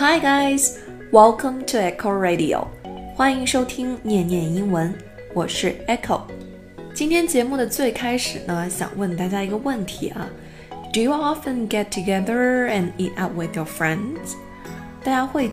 Hi guys, welcome to Echo Radio，欢迎收听念念英文，我是 Echo。今天节目的最开始呢，想问大家一个问题啊：Do you often get together and eat out with your friends？大家会